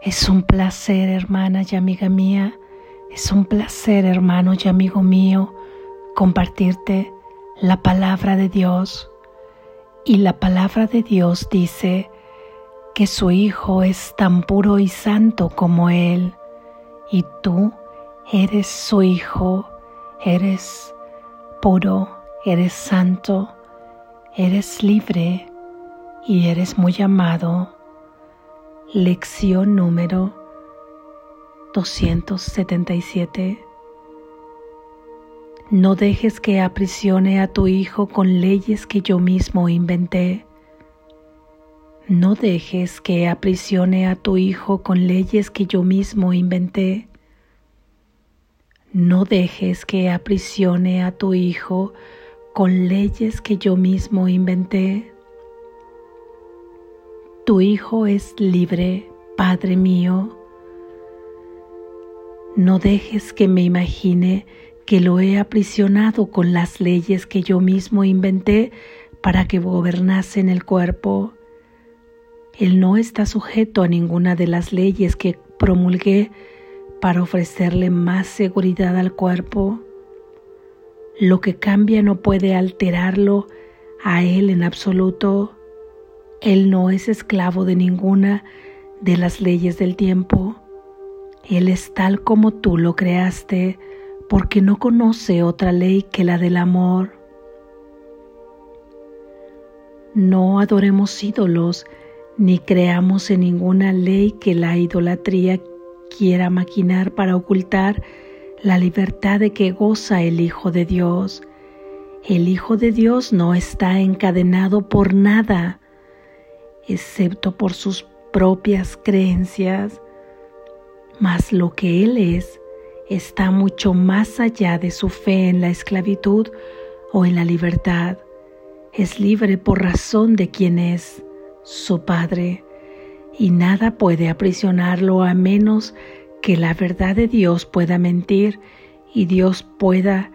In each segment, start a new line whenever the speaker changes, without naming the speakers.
Es un placer, hermana y amiga mía, es un placer, hermano y amigo mío, compartirte la palabra de Dios. Y la palabra de Dios dice que su Hijo es tan puro y santo como Él, y tú eres su Hijo, eres puro, eres santo, eres libre y eres muy amado. Lección número 277. No dejes que aprisione a tu hijo con leyes que yo mismo inventé. No dejes que aprisione a tu hijo con leyes que yo mismo inventé. No dejes que aprisione a tu hijo con leyes que yo mismo inventé. Tu Hijo es libre, Padre mío. No dejes que me imagine que lo he aprisionado con las leyes que yo mismo inventé para que gobernase en el cuerpo. Él no está sujeto a ninguna de las leyes que promulgué para ofrecerle más seguridad al cuerpo. Lo que cambia no puede alterarlo a Él en absoluto. Él no es esclavo de ninguna de las leyes del tiempo. Él es tal como tú lo creaste, porque no conoce otra ley que la del amor. No adoremos ídolos, ni creamos en ninguna ley que la idolatría quiera maquinar para ocultar la libertad de que goza el Hijo de Dios. El Hijo de Dios no está encadenado por nada, excepto por sus propias creencias, mas lo que Él es está mucho más allá de su fe en la esclavitud o en la libertad. Es libre por razón de quien es su Padre, y nada puede aprisionarlo a menos que la verdad de Dios pueda mentir y Dios pueda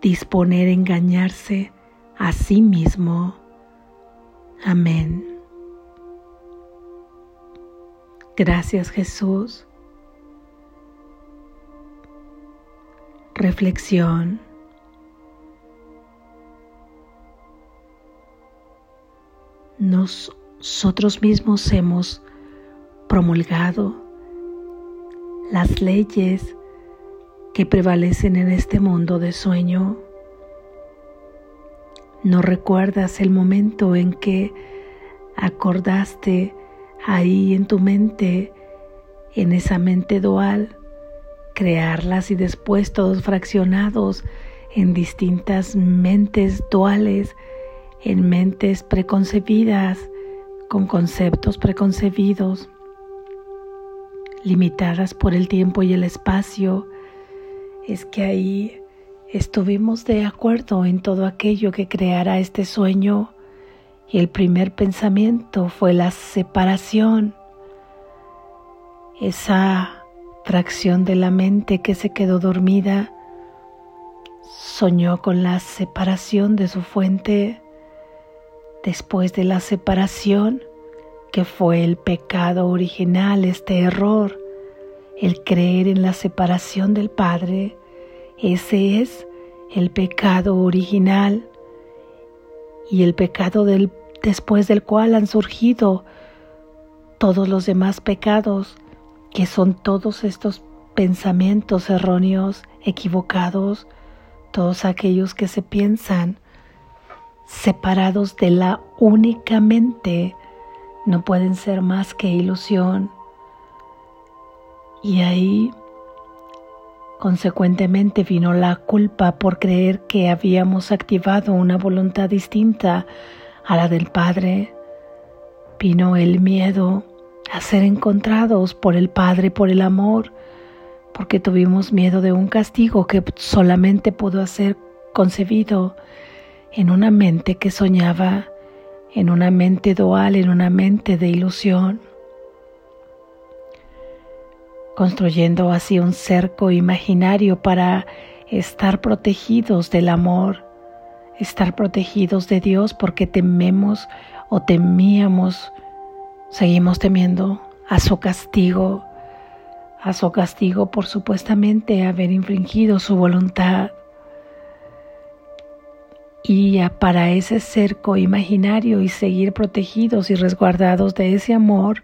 disponer a engañarse a sí mismo. Amén. Gracias Jesús. Reflexión. Nosotros mismos hemos promulgado las leyes que prevalecen en este mundo de sueño. ¿No recuerdas el momento en que acordaste ahí en tu mente, en esa mente dual, crearlas y después todos fraccionados en distintas mentes duales, en mentes preconcebidas, con conceptos preconcebidos, limitadas por el tiempo y el espacio, es que ahí estuvimos de acuerdo en todo aquello que creara este sueño y el primer pensamiento fue la separación, esa tracción de la mente que se quedó dormida, soñó con la separación de su fuente. Después de la separación, que fue el pecado original, este error, el creer en la separación del Padre, ese es el pecado original y el pecado del después del cual han surgido todos los demás pecados, que son todos estos pensamientos erróneos, equivocados, todos aquellos que se piensan separados de la única mente, no pueden ser más que ilusión. Y ahí, consecuentemente, vino la culpa por creer que habíamos activado una voluntad distinta a la del Padre, vino el miedo a ser encontrados por el Padre, por el amor, porque tuvimos miedo de un castigo que solamente pudo ser concebido en una mente que soñaba, en una mente dual, en una mente de ilusión, construyendo así un cerco imaginario para estar protegidos del amor estar protegidos de Dios porque tememos o temíamos, seguimos temiendo a su castigo, a su castigo por supuestamente haber infringido su voluntad. Y para ese cerco imaginario y seguir protegidos y resguardados de ese amor,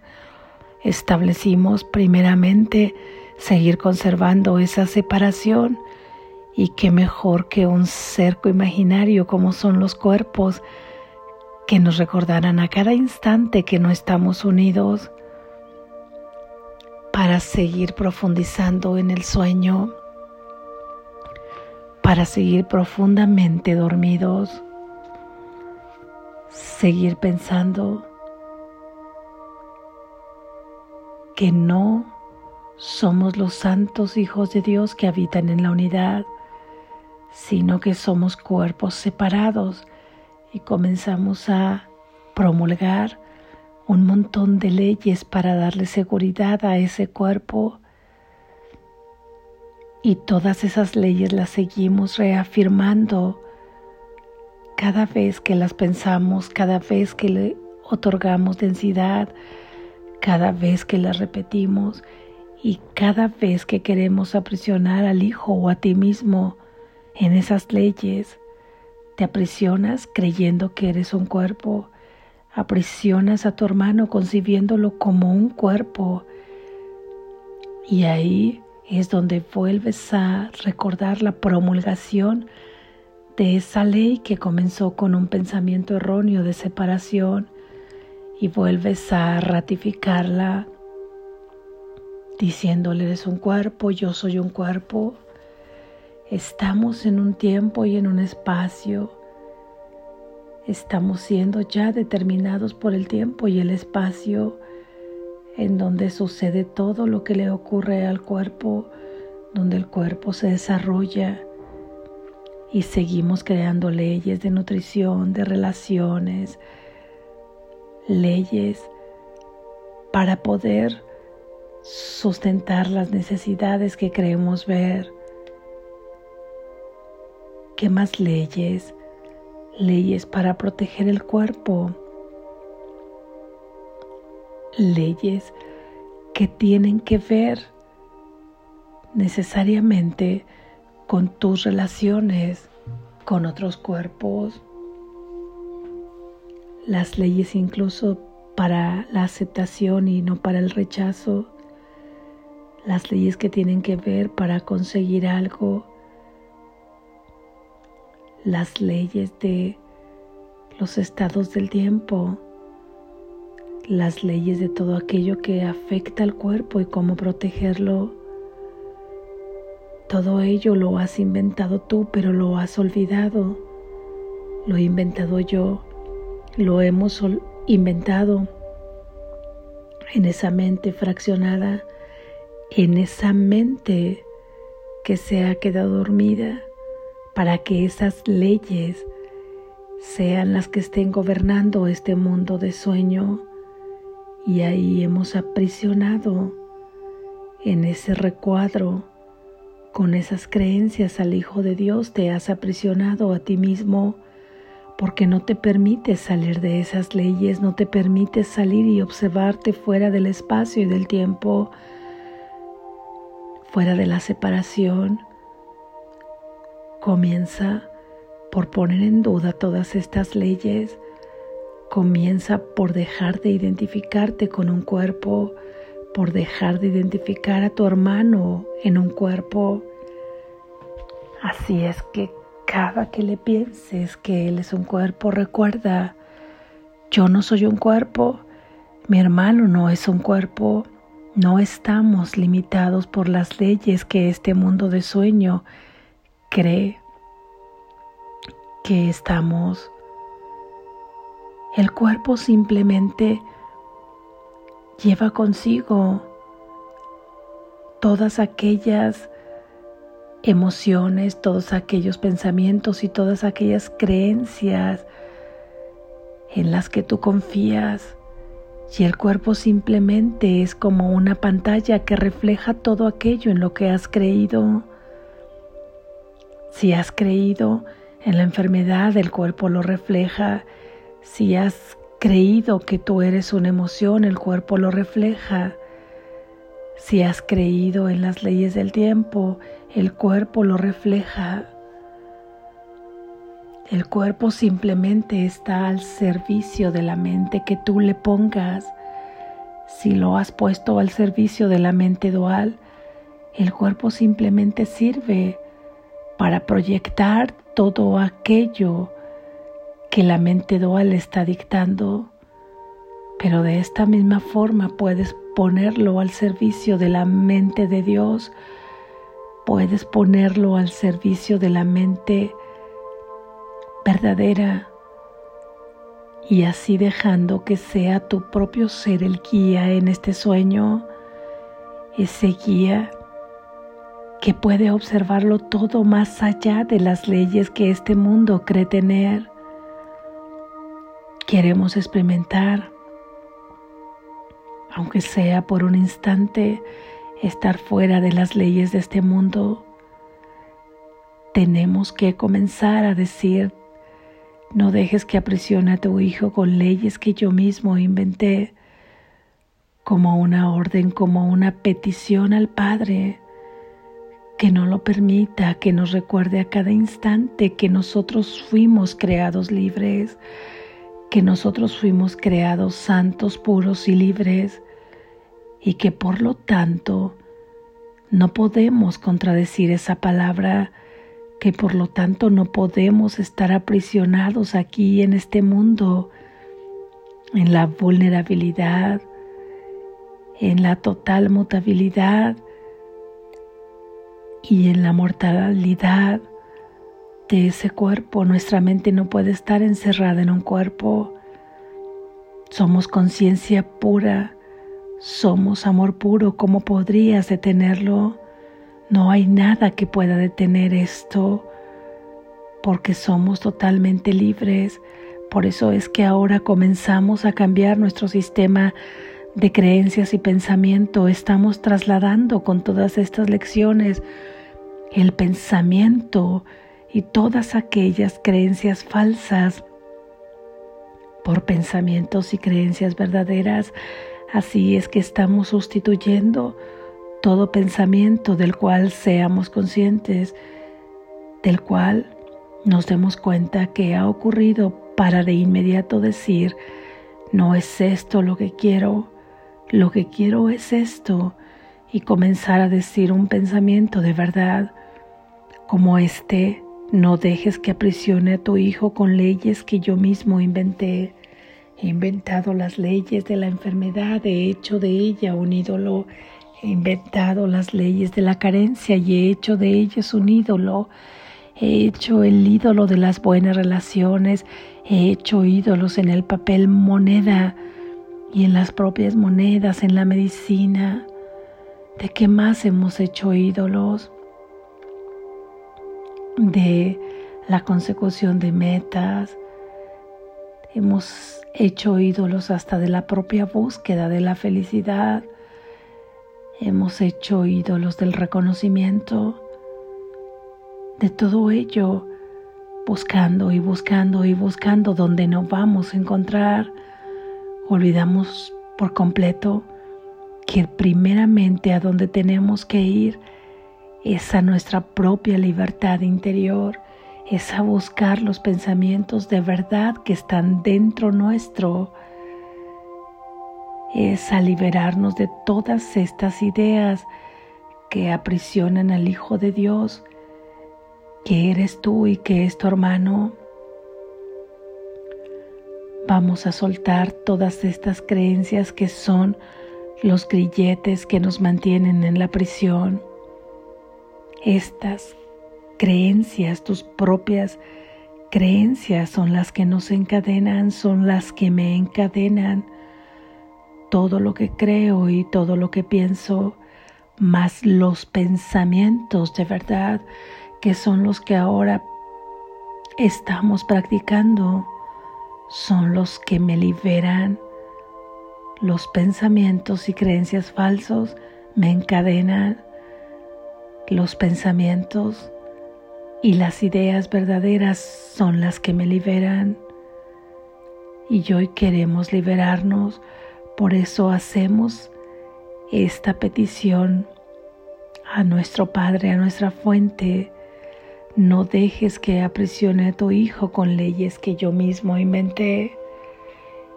establecimos primeramente seguir conservando esa separación y qué mejor que un cerco imaginario como son los cuerpos que nos recordarán a cada instante que no estamos unidos para seguir profundizando en el sueño, para seguir profundamente dormidos, seguir pensando que no somos los santos hijos de Dios que habitan en la unidad, sino que somos cuerpos separados y comenzamos a promulgar un montón de leyes para darle seguridad a ese cuerpo. Y todas esas leyes las seguimos reafirmando cada vez que las pensamos, cada vez que le otorgamos densidad, cada vez que la repetimos y cada vez que queremos aprisionar al hijo o a ti mismo en esas leyes, te aprisionas creyendo que eres un cuerpo, aprisionas a tu hermano concibiéndolo como un cuerpo. Y ahí es donde vuelves a recordar la promulgación de esa ley que comenzó con un pensamiento erróneo de separación y vuelves a ratificarla diciéndole eres un cuerpo, yo soy un cuerpo. Estamos en un tiempo y en un espacio. Estamos siendo ya determinados por el tiempo y el espacio en donde sucede todo lo que le ocurre al cuerpo, donde el cuerpo se desarrolla y seguimos creando leyes de nutrición, de relaciones, leyes para poder sustentar las necesidades que creemos ver. ¿Qué más leyes? Leyes para proteger el cuerpo. Leyes que tienen que ver necesariamente con tus relaciones con otros cuerpos, las leyes incluso para la aceptación y no para el rechazo, las leyes que tienen que ver para conseguir algo, las leyes de los estados del tiempo, las leyes de todo aquello que afecta al cuerpo y cómo protegerlo. Todo ello lo has inventado tú, pero lo has olvidado. Lo he inventado yo lo hemos inventado en esa mente fraccionada, en esa mente que se ha quedado dormida, para que esas leyes sean las que estén gobernando este mundo de sueño. Y ahí hemos aprisionado en ese recuadro, con esas creencias al Hijo de Dios, te has aprisionado a ti mismo porque no te permites salir de esas leyes, no te permites salir y observarte fuera del espacio y del tiempo, fuera de la separación. Comienza por poner en duda todas estas leyes, comienza por dejar de identificarte con un cuerpo, por dejar de identificar a tu hermano en un cuerpo. Así es que cada que le pienses que Él es un cuerpo, recuerda, yo no soy un cuerpo, mi hermano no es un cuerpo, no estamos limitados por las leyes que este mundo de sueño cree que estamos. El cuerpo simplemente lleva consigo todas aquellas emociones, todos aquellos pensamientos y todas aquellas creencias en las que tú confías. Y el cuerpo simplemente es como una pantalla que refleja todo aquello en lo que has creído. Si has creído en la enfermedad, el cuerpo lo refleja. Si has creído que tú eres una emoción, el cuerpo lo refleja. Si has creído en las leyes del tiempo, el cuerpo lo refleja. El cuerpo simplemente está al servicio de la mente que tú le pongas. Si lo has puesto al servicio de la mente dual, el cuerpo simplemente sirve para proyectar todo aquello que la mente dual está dictando, pero de esta misma forma puedes ponerlo al servicio de la mente de Dios, puedes ponerlo al servicio de la mente verdadera y así dejando que sea tu propio ser el guía en este sueño, ese guía que puede observarlo todo más allá de las leyes que este mundo cree tener. Queremos experimentar, aunque sea por un instante, estar fuera de las leyes de este mundo. Tenemos que comenzar a decir, no dejes que aprisione a tu hijo con leyes que yo mismo inventé, como una orden, como una petición al Padre que no lo permita, que nos recuerde a cada instante que nosotros fuimos creados libres, que nosotros fuimos creados santos, puros y libres, y que por lo tanto no podemos contradecir esa palabra, que por lo tanto no podemos estar aprisionados aquí en este mundo, en la vulnerabilidad, en la total mutabilidad, y en la mortalidad de ese cuerpo. Nuestra mente no puede estar encerrada en un cuerpo. Somos conciencia pura, somos amor puro. ¿Cómo podrías detenerlo? No hay nada que pueda detener esto porque somos totalmente libres. Por eso es que ahora comenzamos a cambiar nuestro sistema de creencias y pensamiento. Estamos trasladando con todas estas lecciones el pensamiento y todas aquellas creencias falsas por pensamientos y creencias verdaderas. Así es que estamos sustituyendo todo pensamiento del cual seamos conscientes, del cual nos demos cuenta que ha ocurrido para de inmediato decir, no es esto lo que quiero, lo que quiero es esto, y comenzar a decir un pensamiento de verdad, como este, no dejes que aprisione a tu hijo con leyes que yo mismo inventé. He inventado las leyes de la enfermedad, he hecho de ella un ídolo. He inventado las leyes de la carencia y he hecho de ellas un ídolo. He hecho el ídolo de las buenas relaciones, he hecho ídolos en el papel moneda y en las propias monedas, en la medicina. ¿De qué más hemos hecho ídolos? de la consecución de metas. Hemos hecho ídolos hasta de la propia búsqueda de la felicidad. Hemos hecho ídolos del reconocimiento. De todo ello, buscando y buscando y buscando donde no vamos a encontrar, olvidamos por completo que primeramente a donde tenemos que ir es a nuestra propia libertad interior, es a buscar los pensamientos de verdad que están dentro nuestro, es a liberarnos de todas estas ideas que aprisionan al Hijo de Dios, que eres tú y que es tu hermano. Vamos a soltar todas estas creencias que son los grilletes que nos mantienen en la prisión estas creencias, tus propias creencias son las que nos encadenan, son las que me encadenan. Todo lo que creo y todo lo que pienso, más los pensamientos de verdad, que son los que ahora estamos practicando, son los que me liberan. Los pensamientos y creencias falsos me encadenan los pensamientos y las ideas verdaderas son las que me liberan. y hoy queremos liberarnos. Por eso hacemos esta petición a nuestro Padre, a nuestra fuente. No dejes que aprisione a tu hijo con leyes que yo mismo inventé.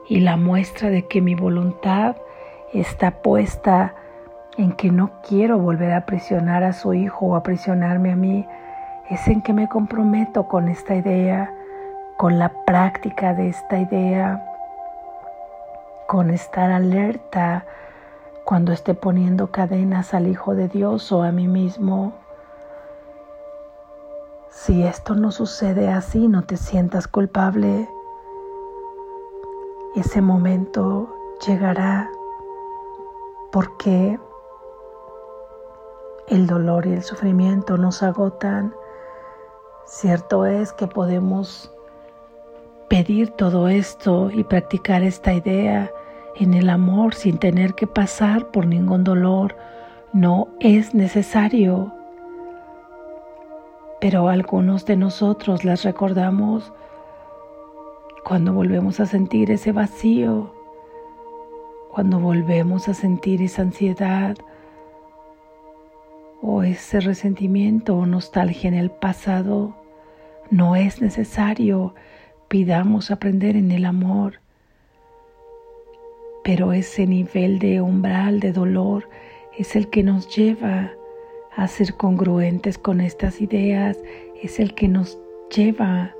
Y la muestra de que mi voluntad está puesta en que no quiero volver a aprisionar a su hijo o aprisionarme a mí, es en que me comprometo con esta idea, con la práctica de esta idea, con estar alerta cuando esté poniendo cadenas al Hijo de Dios o a mí mismo. Si esto no sucede así, no te sientas culpable. Ese momento llegará porque el dolor y el sufrimiento nos agotan. Cierto es que podemos pedir todo esto y practicar esta idea en el amor sin tener que pasar por ningún dolor. No es necesario. Pero algunos de nosotros las recordamos cuando volvemos a sentir ese vacío, cuando volvemos a sentir esa ansiedad o ese resentimiento o nostalgia en el pasado. No es necesario. Pidamos aprender en el amor pero ese nivel de umbral de dolor es el que nos lleva a ser congruentes con estas ideas, es el que nos lleva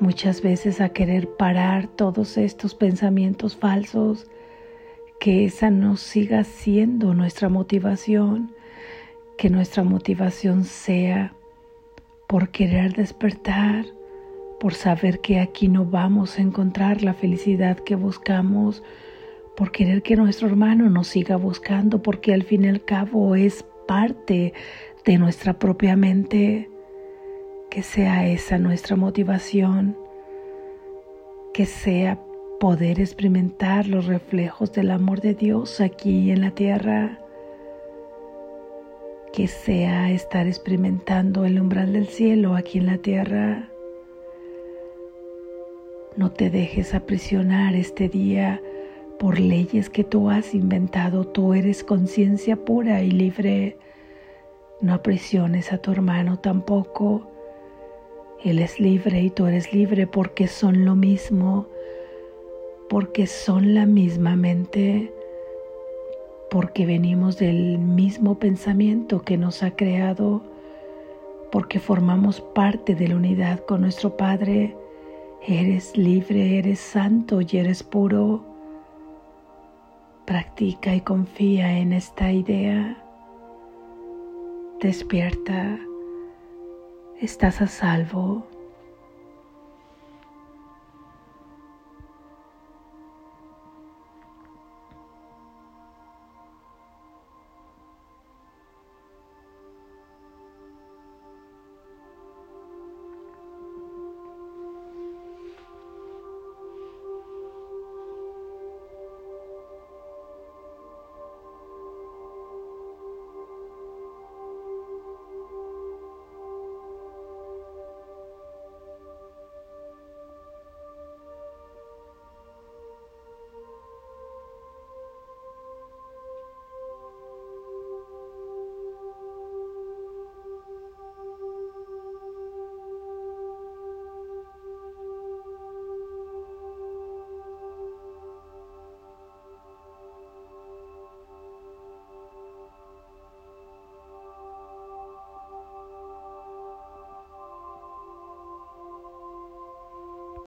muchas veces a querer parar todos estos pensamientos falsos, que esa no siga siendo nuestra motivación, que nuestra motivación sea por querer despertar, por saber que aquí no vamos a encontrar la felicidad que buscamos, por querer que nuestro hermano nos siga buscando, porque al fin y al cabo es parte de nuestra propia mente, que sea esa nuestra motivación, que sea poder experimentar los reflejos del amor de Dios aquí en la tierra, que sea estar experimentando el umbral del cielo aquí en la tierra. No te dejes aprisionar este día por leyes que tú has inventado. Tú eres conciencia pura y libre. No aprisiones a tu hermano tampoco. Él es libre y tú eres libre porque son lo mismo, porque son la misma mente, porque venimos del mismo pensamiento que nos ha creado, porque formamos parte de la unidad con nuestro Padre Eres libre, eres santo y eres puro. Practica y confía en esta idea. Despierta. Estás a salvo.